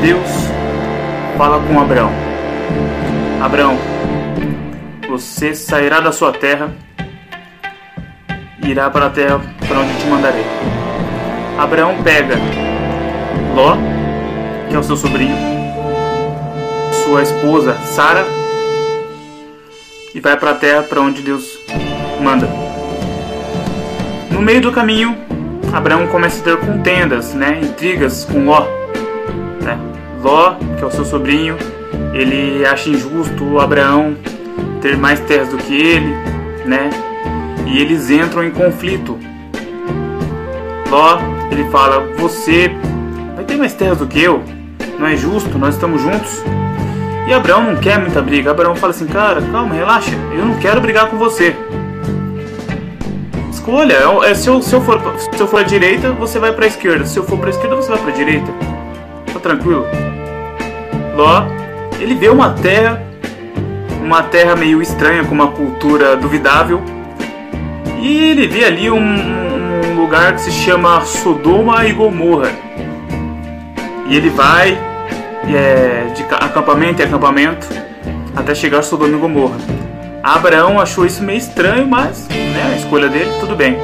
Deus fala com Abraão: Abraão, você sairá da sua terra e irá para a terra para onde te mandarei. Abraão pega Ló, que é o seu sobrinho, sua esposa Sara e vai para a terra para onde Deus manda. No meio do caminho, Abraão começa a ter contendas, né, intrigas com Ló. Ló, que é o seu sobrinho, ele acha injusto Abraão ter mais terras do que ele, né? E eles entram em conflito. Ló, ele fala: "Você vai ter mais terras do que eu? Não é justo, nós estamos juntos." E Abraão não quer muita briga. Abraão fala assim: "Cara, calma, relaxa. Eu não quero brigar com você." Escolha, é, se eu, se eu for se eu for à direita, você vai para a esquerda. Se eu for para a esquerda, você vai para a direita. Tá tranquilo? Ló, ele vê uma terra uma terra meio estranha, com uma cultura duvidável. E ele vê ali um, um lugar que se chama Sodoma e Gomorra. E ele vai é, de acampamento em acampamento até chegar a Sodoma e Gomorra. Abraão achou isso meio estranho, mas né, a escolha dele, tudo bem.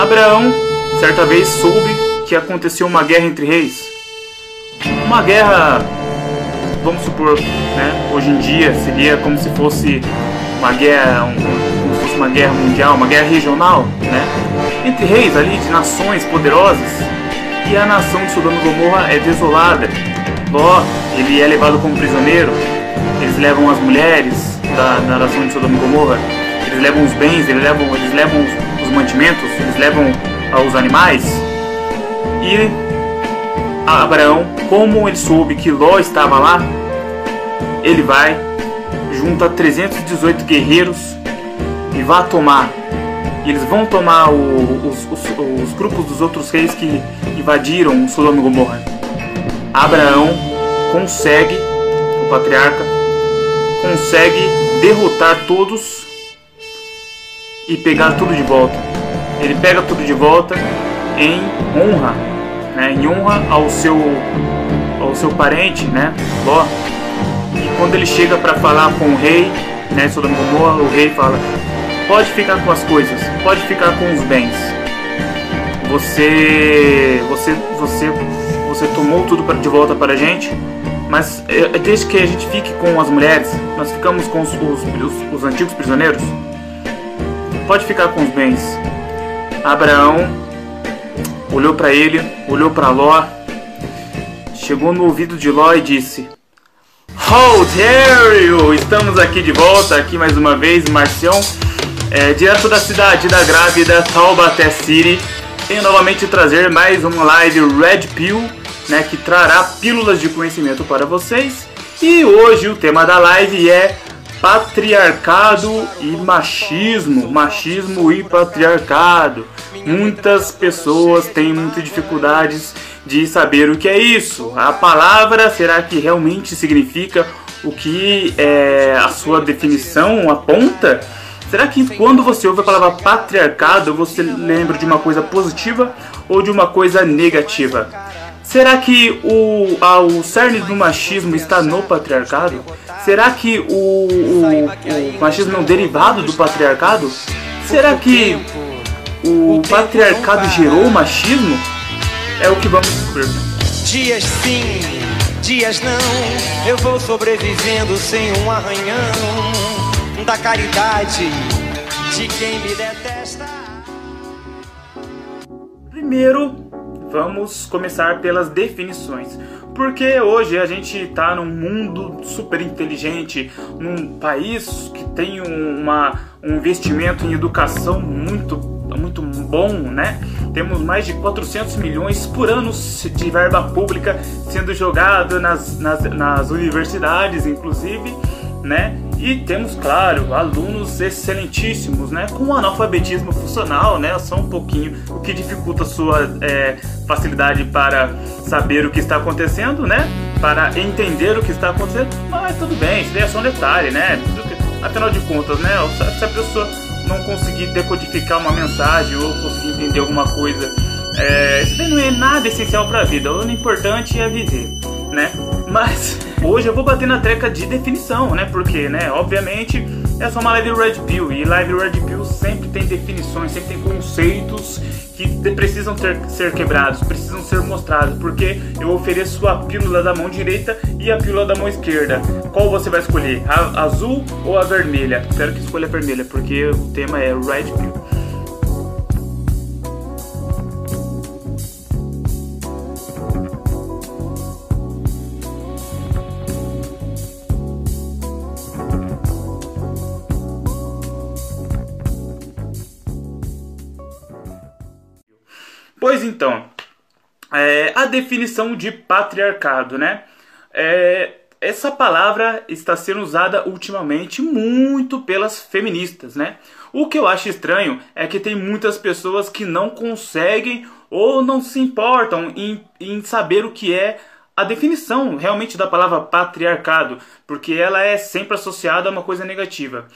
Abraão, certa vez, soube que aconteceu uma guerra entre reis. Uma guerra vamos supor, né, hoje em dia seria como se fosse uma guerra, um, como se fosse uma guerra mundial, uma guerra regional, né, entre reis ali de nações poderosas. E a nação de Sodoma e Gomorra é desolada. Ló, ele é levado como prisioneiro. Eles levam as mulheres da, da nação de Sodoma e Gomorra. Eles levam os bens, eles levam, eles levam os, os mantimentos, eles levam os animais. E Abraão, como ele soube que Ló estava lá, ele vai, junta 318 guerreiros e vai tomar. Eles vão tomar o, os, os, os, grupos dos outros reis que invadiram Sodoma e Gomorra. Abraão consegue, o patriarca, consegue derrotar todos e pegar tudo de volta. Ele pega tudo de volta em honra né, em honra ao seu, ao seu parente, né, Ló. E quando ele chega para falar com o rei, né, Sodoma e Gomorra, o rei fala: pode ficar com as coisas, pode ficar com os bens. Você, você, você, você tomou tudo de volta para a gente, mas é, desde que a gente fique com as mulheres, nós ficamos com os, os, os antigos prisioneiros. Pode ficar com os bens. Abraão olhou para ele, olhou para Ló, chegou no ouvido de Ló e disse: How dare you! Estamos aqui de volta, aqui mais uma vez, Marcião, é, direto da cidade da grávida Taubaté City. Venho novamente trazer mais uma live Red Pill, né, que trará pílulas de conhecimento para vocês. E hoje o tema da live é patriarcado e machismo, machismo e patriarcado. Muitas pessoas têm muitas dificuldades de saber o que é isso. A palavra será que realmente significa o que é, a sua definição aponta? Será que quando você ouve a palavra patriarcado você lembra de uma coisa positiva ou de uma coisa negativa? Será que o, a, o cerne do machismo está no patriarcado? Será que o, o, o machismo é um derivado do patriarcado? Será que o patriarcado gerou o machismo? É o que vamos descobrir. Dias sim, dias não, eu vou sobrevivendo sem um arranhão da caridade de quem me detesta. Primeiro, Vamos começar pelas definições. Porque hoje a gente está num mundo super inteligente, num país que tem uma, um investimento em educação muito, muito bom, né? Temos mais de 400 milhões por ano de verba pública sendo jogado nas, nas, nas universidades, inclusive, né? E temos, claro, alunos excelentíssimos, né? Com analfabetismo funcional, né? Só um pouquinho, o que dificulta sua é, facilidade para saber o que está acontecendo, né? Para entender o que está acontecendo. Mas tudo bem, isso é só um detalhe, né? Afinal de contas, né? Se a pessoa não conseguir decodificar uma mensagem ou conseguir entender alguma coisa É, isso daí não é nada essencial para a vida, o importante é viver, né? Mas hoje eu vou bater na treca de definição, né? Porque, né, obviamente é só uma live Red Pill e live Red Pill sempre tem definições, sempre tem conceitos que precisam ter, ser quebrados, precisam ser mostrados, porque eu ofereço a pílula da mão direita e a pílula da mão esquerda. Qual você vai escolher? A azul ou a vermelha? Espero que escolha a vermelha, porque o tema é Red Pill. Pois então, é, a definição de patriarcado, né? É, essa palavra está sendo usada ultimamente muito pelas feministas, né? O que eu acho estranho é que tem muitas pessoas que não conseguem ou não se importam em, em saber o que é a definição realmente da palavra patriarcado, porque ela é sempre associada a uma coisa negativa.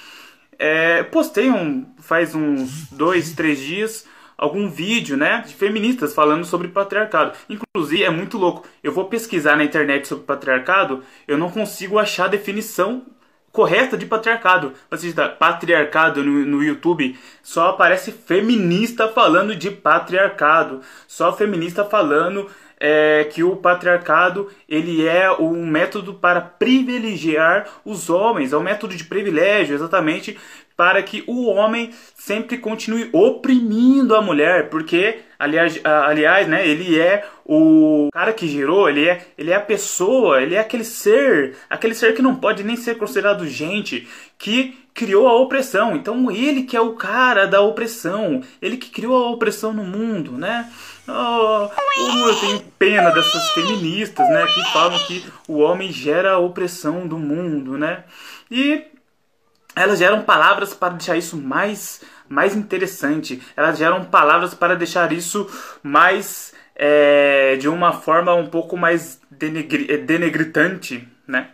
É, postei um, faz uns dois, três dias algum vídeo, né, de feministas falando sobre patriarcado. Inclusive, é muito louco. Eu vou pesquisar na internet sobre patriarcado, eu não consigo achar a definição correta de patriarcado. Você está patriarcado no, no YouTube, só aparece feminista falando de patriarcado, só feminista falando é, que o patriarcado ele é um método para privilegiar os homens, é um método de privilégio, exatamente para que o homem sempre continue oprimindo a mulher, porque aliás, aliás, né, ele é o cara que gerou, ele é, ele é a pessoa, ele é aquele ser, aquele ser que não pode nem ser considerado gente, que criou a opressão. Então ele que é o cara da opressão, ele que criou a opressão no mundo, né? Oh, eu tenho pena dessas feministas, né, que falam que o homem gera a opressão do mundo, né? E elas geram palavras para deixar isso mais, mais interessante. Elas geram palavras para deixar isso mais é, de uma forma um pouco mais denegri é, denegritante, né?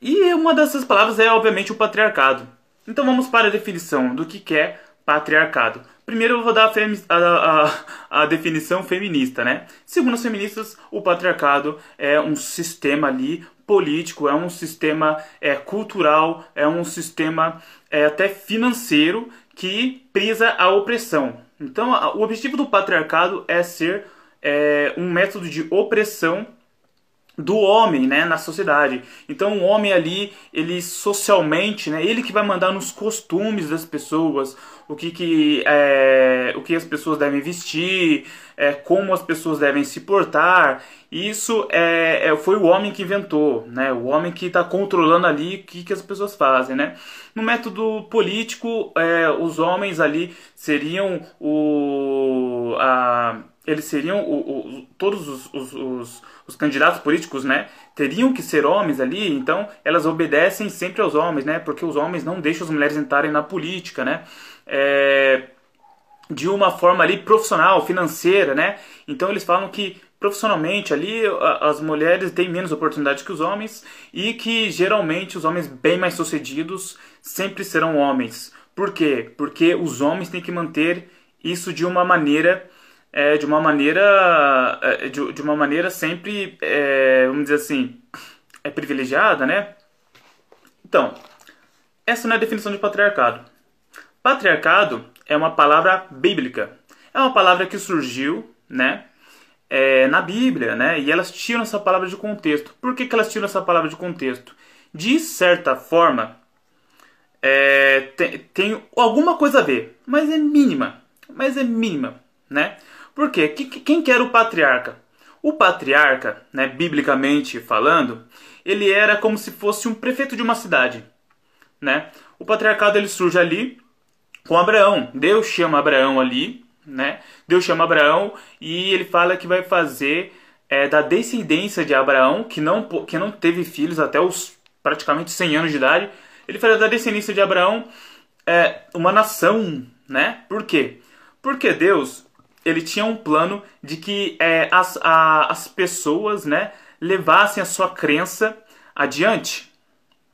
E uma dessas palavras é obviamente o patriarcado. Então vamos para a definição do que é patriarcado. Primeiro eu vou dar a, a, a, a, definição feminista, né? Segundo as feministas, o patriarcado é um sistema ali político, é um sistema é, cultural, é um sistema é, até financeiro que prisa a opressão. Então, o objetivo do patriarcado é ser é, um método de opressão do homem, né, na sociedade. Então o homem ali, ele socialmente, né, ele que vai mandar nos costumes das pessoas, o que que, é, o que as pessoas devem vestir, é, como as pessoas devem se portar. Isso é, é foi o homem que inventou, né, o homem que está controlando ali o que que as pessoas fazem, né. No método político, é, os homens ali seriam o a eles seriam o, o, todos os, os, os, os, candidatos políticos, né, teriam que ser homens ali, então elas obedecem sempre aos homens, né, porque os homens não deixam as mulheres entrarem na política, né, é, de uma forma ali profissional, financeira, né, então eles falam que profissionalmente ali as mulheres têm menos oportunidade que os homens e que geralmente os homens bem mais sucedidos sempre serão homens. Por quê? Porque os homens têm que manter isso de uma maneira é, de uma maneira é, de, de uma maneira sempre é, vamos dizer assim é privilegiada né? Então essa não é a definição de patriarcado. Patriarcado é uma palavra bíblica. É uma palavra que surgiu né é, na Bíblia né e elas tiram essa palavra de contexto. Por que, que elas tiram essa palavra de contexto? De certa forma é, tem, tem alguma coisa a ver mas é mínima mas é mínima né por quê? Quem que era o patriarca? O patriarca, né, biblicamente falando, ele era como se fosse um prefeito de uma cidade. Né? O patriarcado ele surge ali com Abraão. Deus chama Abraão ali, né? Deus chama Abraão e ele fala que vai fazer é, da descendência de Abraão, que não, que não teve filhos até os praticamente 100 anos de idade, ele fala da descendência de Abraão é, uma nação, né? Por quê? Porque Deus ele tinha um plano de que é, as, a, as pessoas né, levassem a sua crença adiante.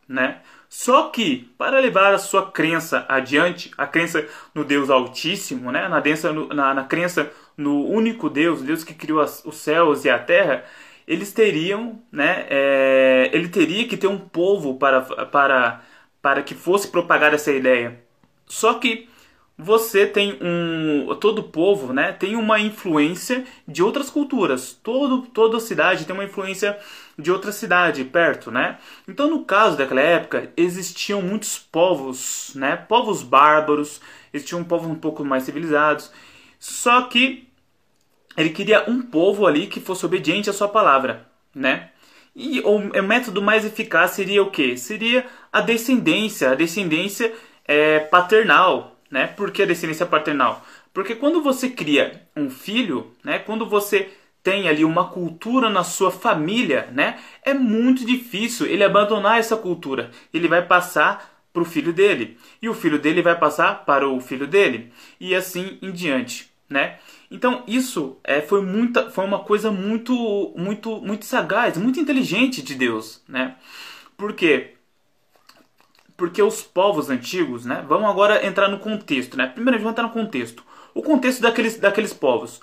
Né? Só que, para levar a sua crença adiante, a crença no Deus Altíssimo, né, na, densa, na, na crença no único Deus, Deus que criou as, os céus e a terra, eles teriam, né, é, ele teria que ter um povo para, para, para que fosse propagar essa ideia. Só que você tem um todo povo, né, tem uma influência de outras culturas. Todo toda cidade tem uma influência de outra cidade perto, né? Então, no caso daquela época, existiam muitos povos, né, povos bárbaros, existiam povos um pouco mais civilizados. Só que ele queria um povo ali que fosse obediente à sua palavra, né? E o, método mais eficaz seria o que? Seria a descendência, a descendência é, paternal, né? Por que a descendência paternal? Porque quando você cria um filho, né? Quando você tem ali uma cultura na sua família, né? É muito difícil ele abandonar essa cultura. Ele vai passar para o filho dele e o filho dele vai passar para o filho dele e assim em diante, né? Então isso é, foi, muita, foi uma coisa muito, muito, muito sagaz, muito inteligente de Deus, né? Por quê? Porque os povos antigos, né? Vamos agora entrar no contexto, né? Primeiro vai entrar no contexto. O contexto daqueles, daqueles povos.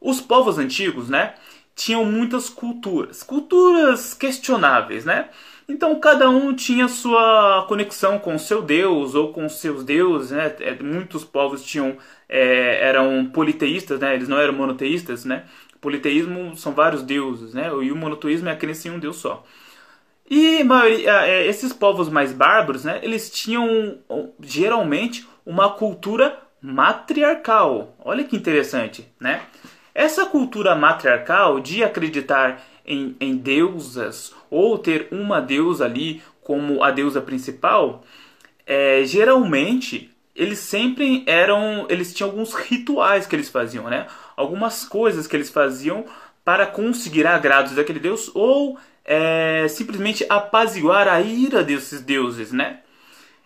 Os povos antigos, né? Tinham muitas culturas, culturas questionáveis, né? Então cada um tinha sua conexão com seu deus ou com seus deuses, né? É, muitos povos tinham é, eram politeístas, né? Eles não eram monoteístas, né? Politeísmo são vários deuses, né? E o monoteísmo é a crença em um deus só. E maioria, é, esses povos mais bárbaros, né? Eles tinham geralmente uma cultura matriarcal. Olha que interessante, né? Essa cultura matriarcal de acreditar em, em deusas ou ter uma deusa ali como a deusa principal, é, geralmente eles sempre eram, eles tinham alguns rituais que eles faziam, né? Algumas coisas que eles faziam para conseguir agrados daquele deus ou é, simplesmente apaziguar a ira desses deuses, né?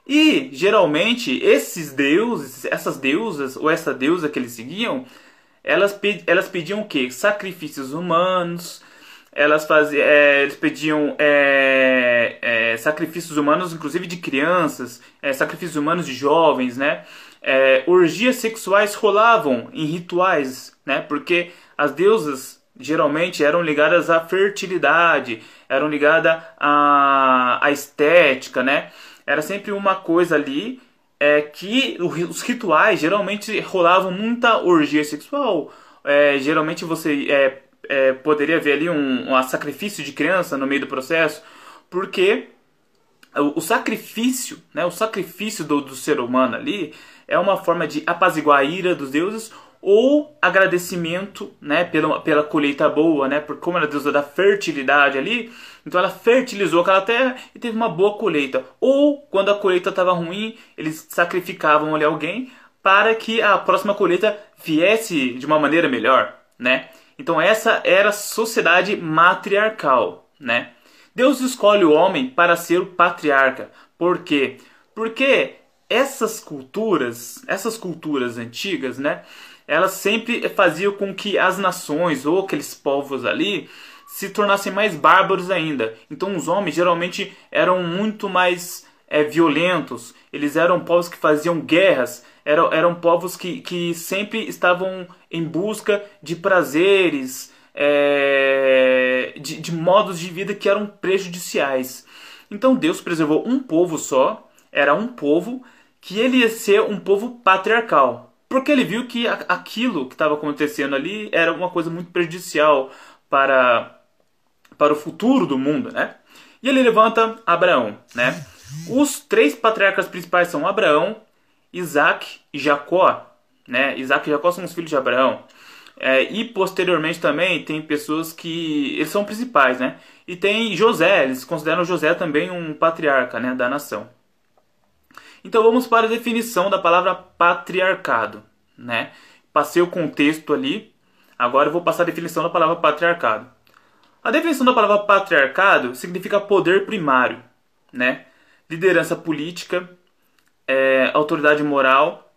E geralmente esses deuses, essas deusas ou essa deusa que eles seguiam, elas, elas pediam o que? Sacrifícios humanos, elas faziam, é, eles pediam é, é, sacrifícios humanos, inclusive de crianças, é, sacrifícios humanos de jovens, né? É, orgias sexuais rolavam em rituais, né? Porque as deusas geralmente eram ligadas à fertilidade, eram ligadas à, à estética, né? Era sempre uma coisa ali é que os rituais geralmente rolavam muita orgia sexual. É, geralmente você é, é, poderia haver ali um, um sacrifício de criança no meio do processo, porque o, o sacrifício, né, o sacrifício do, do ser humano ali é uma forma de apaziguar a ira dos deuses ou agradecimento, né, pela, pela colheita boa, né, por como ela é deusa da fertilidade ali, então ela fertilizou aquela terra e teve uma boa colheita. Ou quando a colheita estava ruim, eles sacrificavam ali alguém para que a próxima colheita viesse de uma maneira melhor, né? Então essa era a sociedade matriarcal, né? Deus escolhe o homem para ser o patriarca. Por quê? Porque essas culturas, essas culturas antigas, né? Elas sempre faziam com que as nações ou aqueles povos ali se tornassem mais bárbaros ainda. Então os homens geralmente eram muito mais é, violentos, eles eram povos que faziam guerras, eram, eram povos que, que sempre estavam em busca de prazeres, é, de, de modos de vida que eram prejudiciais. Então Deus preservou um povo só, era um povo que ele ia ser um povo patriarcal. Porque ele viu que aquilo que estava acontecendo ali era uma coisa muito prejudicial para, para o futuro do mundo, né? E ele levanta Abraão, né? Os três patriarcas principais são Abraão, Isaac e Jacó. Né? Isaac e Jacó são os filhos de Abraão. É, e posteriormente também tem pessoas que. Eles são principais, né? E tem José, eles consideram José também um patriarca né, da nação. Então vamos para a definição da palavra patriarcado. Né? Passei o contexto ali, agora eu vou passar a definição da palavra patriarcado. A definição da palavra patriarcado significa poder primário, né? liderança política, é, autoridade moral.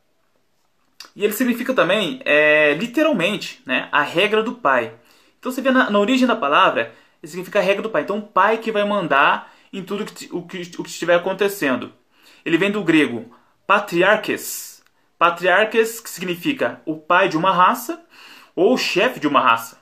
E ele significa também, é, literalmente, né, a regra do pai. Então você vê na, na, origem da palavra, significa a regra do pai. Então o pai que vai mandar em tudo que, o, que, o que estiver acontecendo. Ele vem do grego patriarques. Patriarques, que significa o pai de uma raça, ou chefe de uma raça,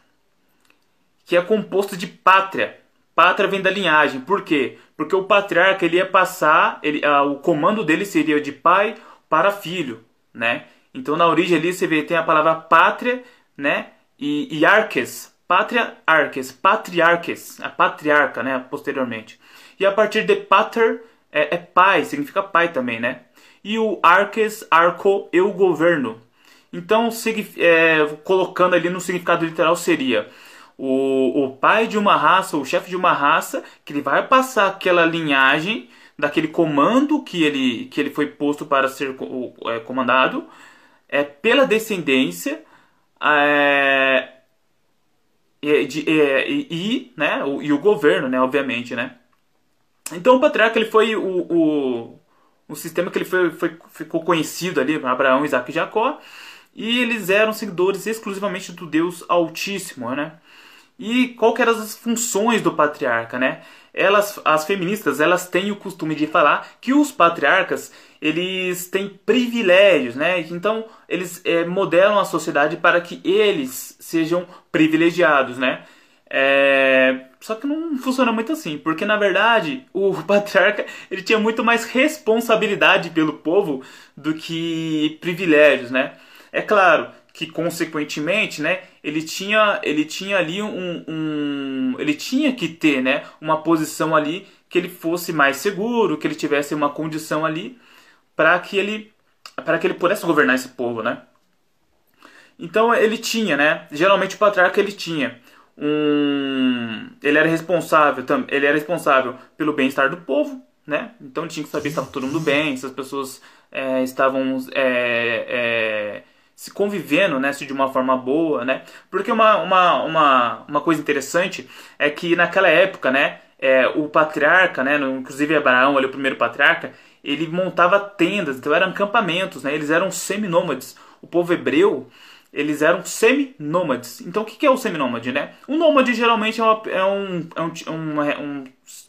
que é composto de pátria. Pátria vem da linhagem. Por quê? Porque o patriarca ele ia passar, ele, ah, o comando dele seria de pai para filho, né? Então na origem ali você vê tem a palavra pátria, né? E, e arques, pátria arques, patriarques, a patriarca, né? Posteriormente. E a partir de pater é, é pai, significa pai também, né? E o arques, arco, eu governo. Então, é, colocando ali no significado literal seria o, o pai de uma raça, o chefe de uma raça, que ele vai passar aquela linhagem daquele comando que ele, que ele foi posto para ser é, comandado é, pela descendência é, de, é, e, né, o, e o governo, né, obviamente, né. Então o patriarca ele foi o, o, o sistema que ele foi, foi, ficou conhecido ali, Abraão, Isaac e Jacó, e eles eram seguidores exclusivamente do Deus Altíssimo, né? E qual que eram as funções do patriarca, né? Elas, as feministas, elas têm o costume de falar que os patriarcas, eles têm privilégios, né? Então, eles é, modelam a sociedade para que eles sejam privilegiados, né? É... Só que não funciona muito assim, porque na verdade o patriarca ele tinha muito mais responsabilidade pelo povo do que privilégios, né? É claro que consequentemente, né, ele tinha, ele tinha ali um, um, ele tinha que ter, né, uma posição ali que ele fosse mais seguro, que ele tivesse uma condição ali para que ele, para que ele pudesse governar esse povo, né? Então ele tinha, né? Geralmente o patriarca ele tinha um, ele era responsável, ele era responsável pelo bem-estar do povo, né? Então tinha que saber se estava todo mundo bem, se as pessoas é, estavam é, é, se convivendo, né, de uma forma boa, né? Porque uma, uma, uma, uma coisa interessante é que naquela época, né, é, o patriarca, né, inclusive Abraão, ali, o primeiro patriarca, ele montava tendas, então eram acampamentos, né? Eles eram seminômades. O povo hebreu, eles eram seminômades. Então o que é o seminômade, né? O nômade geralmente é, uma, é, um, é, um, um,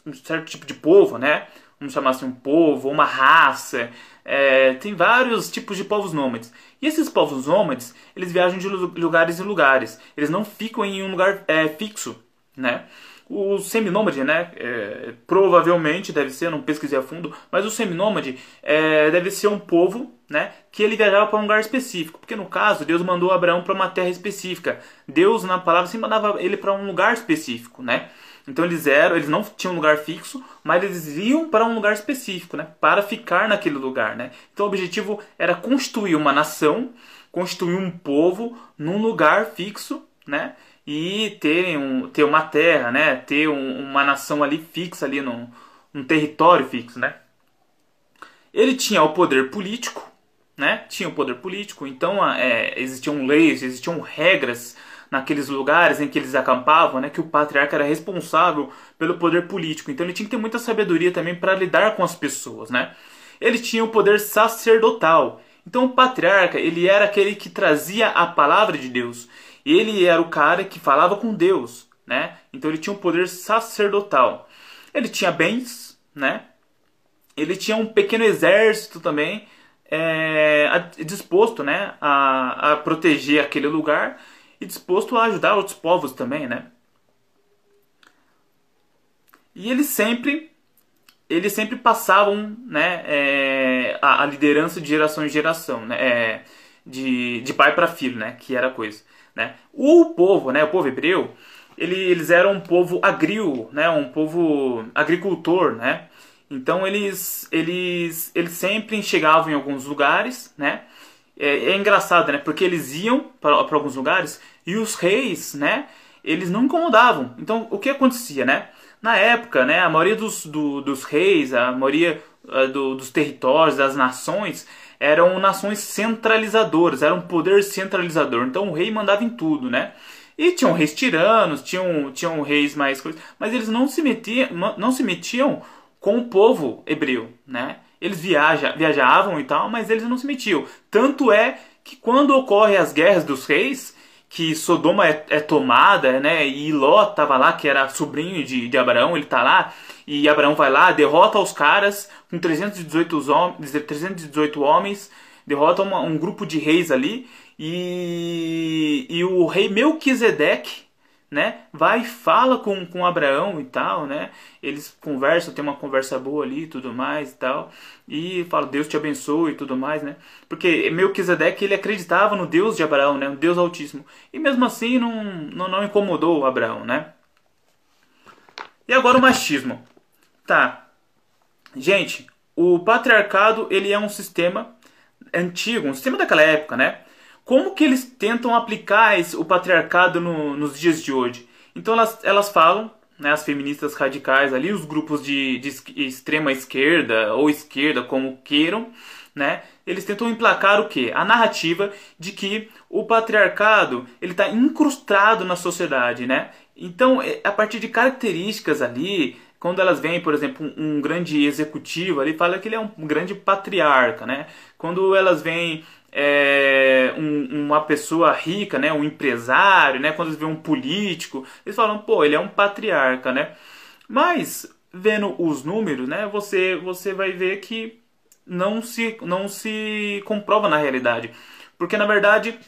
um, certo tipo de povo, né? Vamos chamar assim um povo, uma raça, é, tem vários tipos de povos nômades. E esses povos nômades, eles viajam de lugares em lugares. Eles não ficam em um lugar é, fixo, né? O seminômade, né, é, provavelmente deve ser, não pesquisei a fundo, mas o seminômade é, deve ser um povo, né, que ele viajava para um lugar específico, porque no caso Deus mandou Abraão para uma terra específica. Deus na palavra sempre mandava ele para um lugar específico, né? Então eles eram, eles não tinham lugar fixo, mas eles iam para um lugar específico, né? Para ficar naquele lugar, né? Então o objetivo era construir uma nação, construir um povo num lugar fixo, né? E ter, um, ter uma terra, né? Ter um, uma nação ali fixa ali num, num território fixo, né? Ele tinha o poder político, né? Tinha o poder político, então é, existiam leis, existiam regras naqueles lugares em que eles acampavam, né, que o patriarca era responsável pelo poder político. Então ele tinha que ter muita sabedoria também para lidar com as pessoas, né? Ele tinha o poder sacerdotal. Então o patriarca, ele era aquele que trazia a palavra de Deus. Ele era o cara que falava com Deus, né? Então ele tinha um poder sacerdotal. Ele tinha bens, né? Ele tinha um pequeno exército também, é, disposto, né, a, a proteger aquele lugar e disposto a ajudar outros povos também, né? E eles sempre eles sempre passavam né, é, a, a, liderança de geração em geração, né, é, de, de pai para filho, né, que era a coisa. Né. O povo, né, o povo hebreu, ele, eles eram um povo agrio, né, um povo agricultor, né, então eles, eles, eles sempre chegavam em alguns lugares, né, é, é engraçado, né? Porque eles iam para alguns lugares e os reis, né? Eles não incomodavam. Então, o que acontecia, né? Na época, né? A maioria dos, do, dos reis, a maioria uh, do, dos territórios, das nações, eram nações centralizadoras, era um poder centralizador. Então, o rei mandava em tudo, né? E tinham reis tiranos, tinham, tinham reis mais coisas, mas eles não se metiam, não se metiam com o povo hebreu, né? Eles viaja, viajavam e tal, mas eles não se metiam. Tanto é que quando ocorrem as guerras dos reis, que Sodoma é, é tomada, né? E Ló tava lá, que era sobrinho de, de Abraão, ele tá lá, e Abraão vai lá, derrota os caras com 318, 318 homens, derrota uma, um grupo de reis ali, E, e o rei Melquisedeque, né, vai e fala com, com Abraão e tal, né, eles conversam, tem uma conversa boa ali e tudo mais e tal, e fala, Deus te abençoe e tudo mais, né, porque Melquisedeque, ele acreditava no Deus de Abraão, né, no Deus Altíssimo, e mesmo assim não, não, não incomodou Abraão, né. E agora o machismo. Tá, gente, o patriarcado, ele é um sistema antigo, um sistema daquela época, né, como que eles tentam aplicar esse, o patriarcado no, nos dias de hoje? Então elas, elas falam, né, as feministas radicais ali, os grupos de, de extrema esquerda ou esquerda, como queiram, né, eles tentam emplacar o que? A narrativa de que o patriarcado ele está incrustado na sociedade, né? Então, é, a partir de características ali, quando elas veem, por exemplo, um, um grande executivo ali, fala que ele é um grande patriarca, né? Quando elas veem é, um, uma pessoa rica, né, um empresário, né, quando eles veem um político, eles falam, pô, ele é um patriarca, né? Mas vendo os números, né, você você vai ver que não se não se comprova na realidade, porque na verdade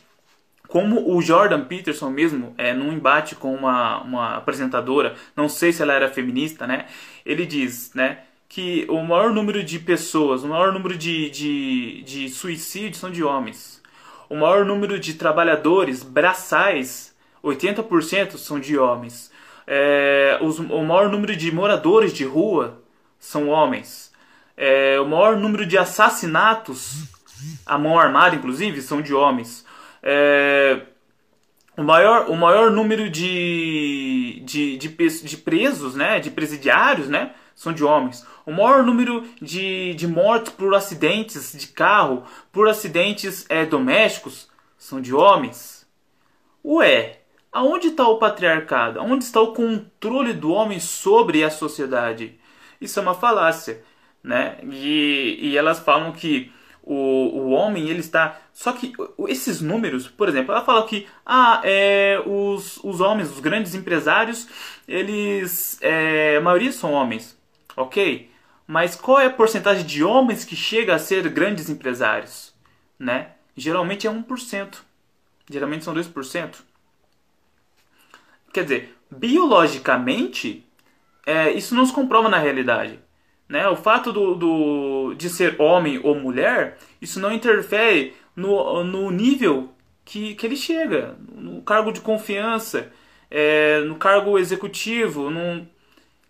como o Jordan Peterson mesmo, é, num embate com uma, uma apresentadora, não sei se ela era feminista, né? Ele diz, né? Que o maior número de pessoas, o maior número de, de, de suicídios são de homens. O maior número de trabalhadores braçais, 80% são de homens. É, os, o maior número de moradores de rua são homens. É, o maior número de assassinatos, a mão armada inclusive, são de homens. É, o maior, o maior número de, de, de, de presos, né, de presidiários, né, são de homens. O maior número de, de mortes por acidentes de carro, por acidentes é, domésticos, são de homens. Ué, aonde está o patriarcado? Aonde está o controle do homem sobre a sociedade? Isso é uma falácia, né? E, e elas falam que o, o homem ele está. Só que esses números, por exemplo, ela fala que ah, é, os, os homens, os grandes empresários, eles. É, a maioria são homens ok? Mas qual é a porcentagem de homens que chega a ser grandes empresários? Né? Geralmente é 1%. Geralmente são 2%. Quer dizer, biologicamente, é, isso não se comprova na realidade. Né? O fato do, do, de ser homem ou mulher, isso não interfere no, no nível que, que ele chega, no cargo de confiança, é, no cargo executivo,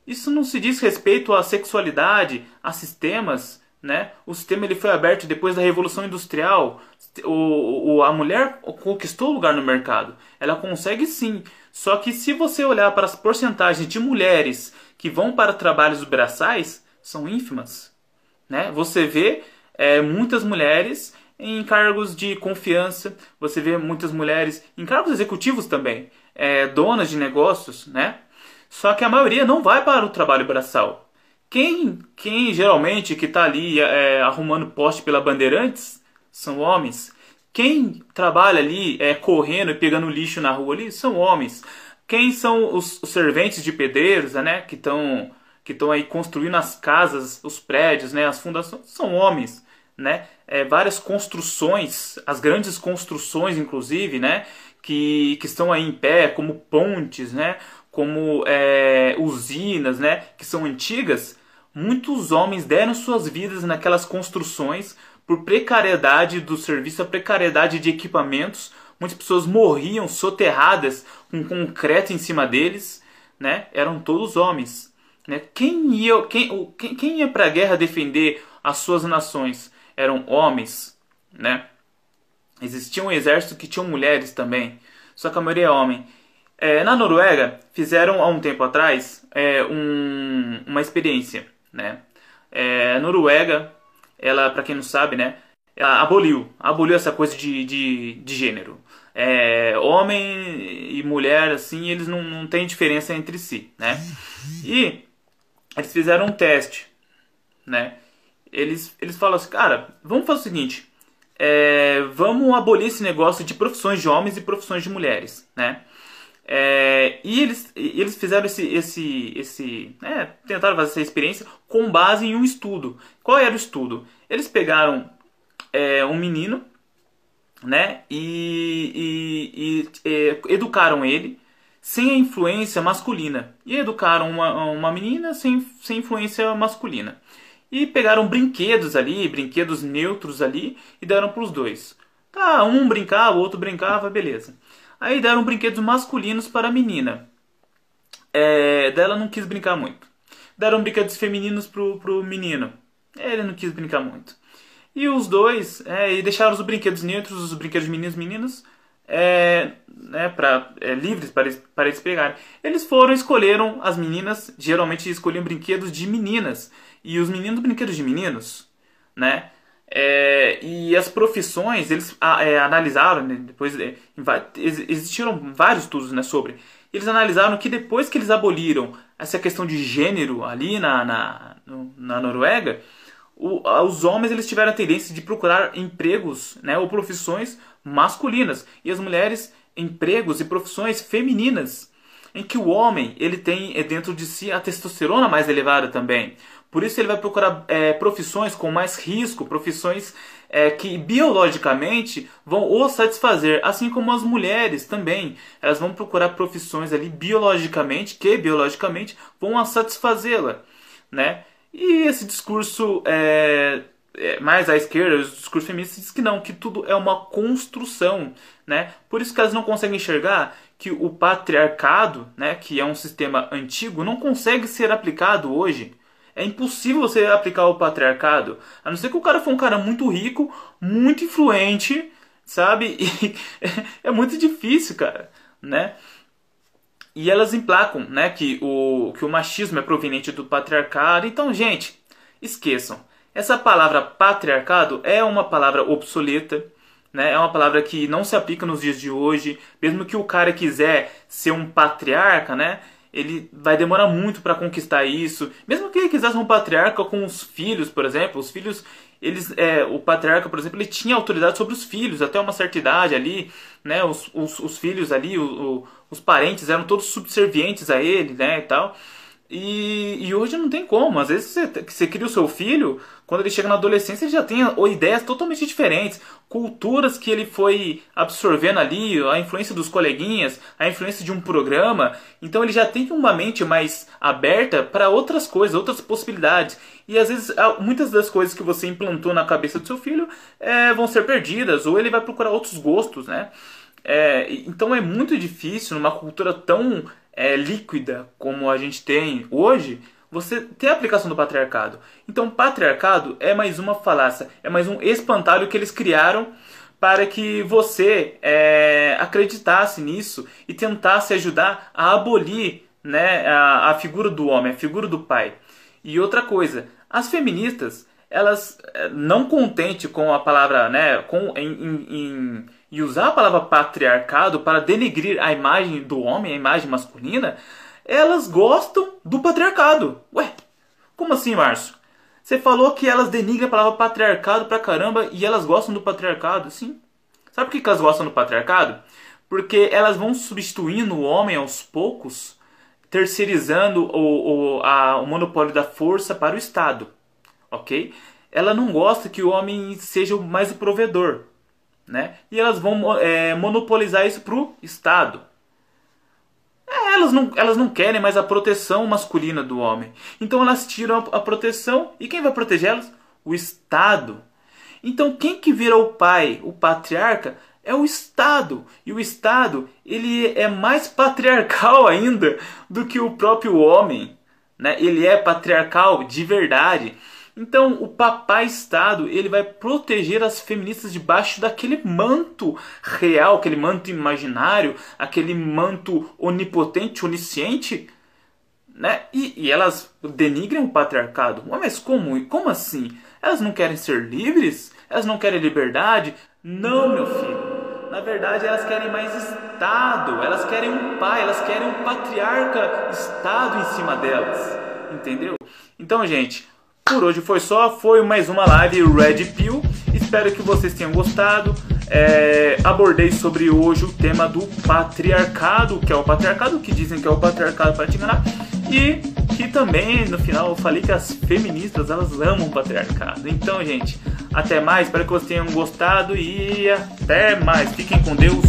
isso não se diz respeito à sexualidade, a sistemas, né? O sistema ele foi aberto depois da Revolução Industrial. O, o, a mulher conquistou lugar no mercado. Ela consegue sim. Só que se você olhar para as porcentagens de mulheres que vão para trabalhos braçais, são ínfimas. Né? Você vê é, muitas mulheres em cargos de confiança, você vê muitas mulheres em cargos executivos também, é, donas de negócios, né? Só que a maioria não vai para o trabalho braçal. Quem, quem geralmente que está ali é, arrumando poste pela Bandeirantes são homens. Quem trabalha ali é, correndo e pegando lixo na rua ali são homens. Quem são os, os serventes de pedreiros, né, que estão que estão aí construindo as casas, os prédios, né, as fundações, são homens, né? É, várias construções, as grandes construções, inclusive, né, que, que estão aí em pé, como pontes, né? como é, usinas, né, que são antigas, muitos homens deram suas vidas naquelas construções por precariedade do serviço, a precariedade de equipamentos. Muitas pessoas morriam soterradas com concreto em cima deles, né? Eram todos homens. Né? Quem ia, quem, quem, quem ia para a guerra defender as suas nações? Eram homens, né? Existia um exército que tinha mulheres também, só que a maioria é homem. É, na Noruega, fizeram há um tempo atrás é, um, uma experiência. Né? É, a Noruega, ela, para quem não sabe, né, ela aboliu, aboliu essa coisa de, de, de gênero. É, homem e mulher, assim, eles não, não têm diferença entre si, né? E eles fizeram um teste, né? Eles, eles falam assim, cara, vamos fazer o seguinte, é, vamos abolir esse negócio de profissões de homens e profissões de mulheres, né? É, e eles, eles fizeram esse, esse, esse né, tentaram fazer essa experiência com base em um estudo. Qual era o estudo? Eles pegaram é, um menino né? E, e, e, e educaram ele sem a influência masculina. E educaram uma, uma menina sem, sem influência masculina. E pegaram brinquedos ali, brinquedos neutros ali, e deram para os dois. Tá, um brincava, o outro brincava, beleza. Aí deram brinquedos masculinos para a menina. É, dela não quis brincar muito. Deram brinquedos femininos pro, pro menino. Ele não quis brincar muito. E os dois, é, e deixaram os brinquedos neutros, os brinquedos meninos meninos, é, né, pra, é, livres para eles, para eles pegarem. Eles foram, escolheram as meninas, geralmente escolhiam brinquedos de meninas. E os meninos, brinquedos de meninos, né? É, e as profissões, eles é, analisaram, né, depois é, existiram vários estudos né, sobre. Eles analisaram que depois que eles aboliram essa questão de gênero ali na, na, na Noruega, os homens eles tiveram a tendência de procurar empregos né, ou profissões masculinas e as mulheres empregos e profissões femininas em que o homem ele tem é, dentro de si a testosterona mais elevada também por isso ele vai procurar é, profissões com mais risco, profissões é, que biologicamente vão o satisfazer, assim como as mulheres também. Elas vão procurar profissões ali biologicamente, que biologicamente vão a satisfazê-la, né? E esse discurso é, é, mais à esquerda, os discursos feministas diz que não, que tudo é uma construção, né? Por isso que elas não conseguem enxergar que o patriarcado, né, que é um sistema antigo, não consegue ser aplicado hoje é impossível você aplicar o patriarcado, a não ser que o cara for um cara muito rico, muito influente, sabe? E é muito difícil, cara, né? E elas emplacam, né, que o, que o machismo é proveniente do patriarcado. Então, gente, esqueçam. Essa palavra patriarcado é uma palavra obsoleta, né? É uma palavra que não se aplica nos dias de hoje. Mesmo que o cara quiser ser um patriarca, né? ele vai demorar muito para conquistar isso. Mesmo que ele quisesse um patriarca com os filhos, por exemplo, os filhos, eles, é, o patriarca, por exemplo, ele tinha autoridade sobre os filhos até uma certa idade ali, né? Os, os, os filhos ali, o, o, os parentes eram todos subservientes a ele, né, e tal. E, e hoje não tem como. Às vezes você, você cria o seu filho, quando ele chega na adolescência, ele já tem ideias totalmente diferentes, culturas que ele foi absorvendo ali, a influência dos coleguinhas, a influência de um programa. Então ele já tem uma mente mais aberta para outras coisas, outras possibilidades. E às vezes muitas das coisas que você implantou na cabeça do seu filho é, vão ser perdidas, ou ele vai procurar outros gostos, né? É, então é muito difícil numa cultura tão é, líquida como a gente tem hoje, você ter a aplicação do patriarcado. Então, patriarcado é mais uma falácia, é mais um espantalho que eles criaram para que você é, acreditasse nisso e tentasse ajudar a abolir né, a, a figura do homem, a figura do pai. E outra coisa, as feministas, elas é, não contente com a palavra, né, com, em, em, e usar a palavra patriarcado para denegrir a imagem do homem, a imagem masculina, elas gostam do patriarcado. Ué, como assim, Márcio? Você falou que elas denigram a palavra patriarcado pra caramba e elas gostam do patriarcado? Sim. Sabe por que elas gostam do patriarcado? Porque elas vão substituindo o homem aos poucos, terceirizando o, o, a, o monopólio da força para o Estado. Ok? Ela não gosta que o homem seja mais o provedor né? E elas vão é, monopolizar isso para o Estado. É, elas, não, elas não querem mais a proteção masculina do homem. Então elas tiram a, a proteção e quem vai proteger elas? O Estado. Então quem que vira o pai, o patriarca, é o Estado. E o Estado, ele é mais patriarcal ainda do que o próprio homem. Né? Ele é patriarcal de verdade. Então, o papai Estado, ele vai proteger as feministas debaixo daquele manto real, aquele manto imaginário, aquele manto onipotente, onisciente, né? E, e elas denigram o patriarcado. Mas como? Como assim? Elas não querem ser livres? Elas não querem liberdade? Não, meu filho. Na verdade, elas querem mais Estado. Elas querem um pai, elas querem um patriarca Estado em cima delas. Entendeu? Então, gente, por hoje foi só, foi mais uma live Red Pill. Espero que vocês tenham gostado. É, abordei sobre hoje o tema do patriarcado, que é o patriarcado, que dizem que é o patriarcado para te enganar, e que também no final eu falei que as feministas elas amam o patriarcado. Então, gente, até mais, espero que vocês tenham gostado e até mais. Fiquem com Deus.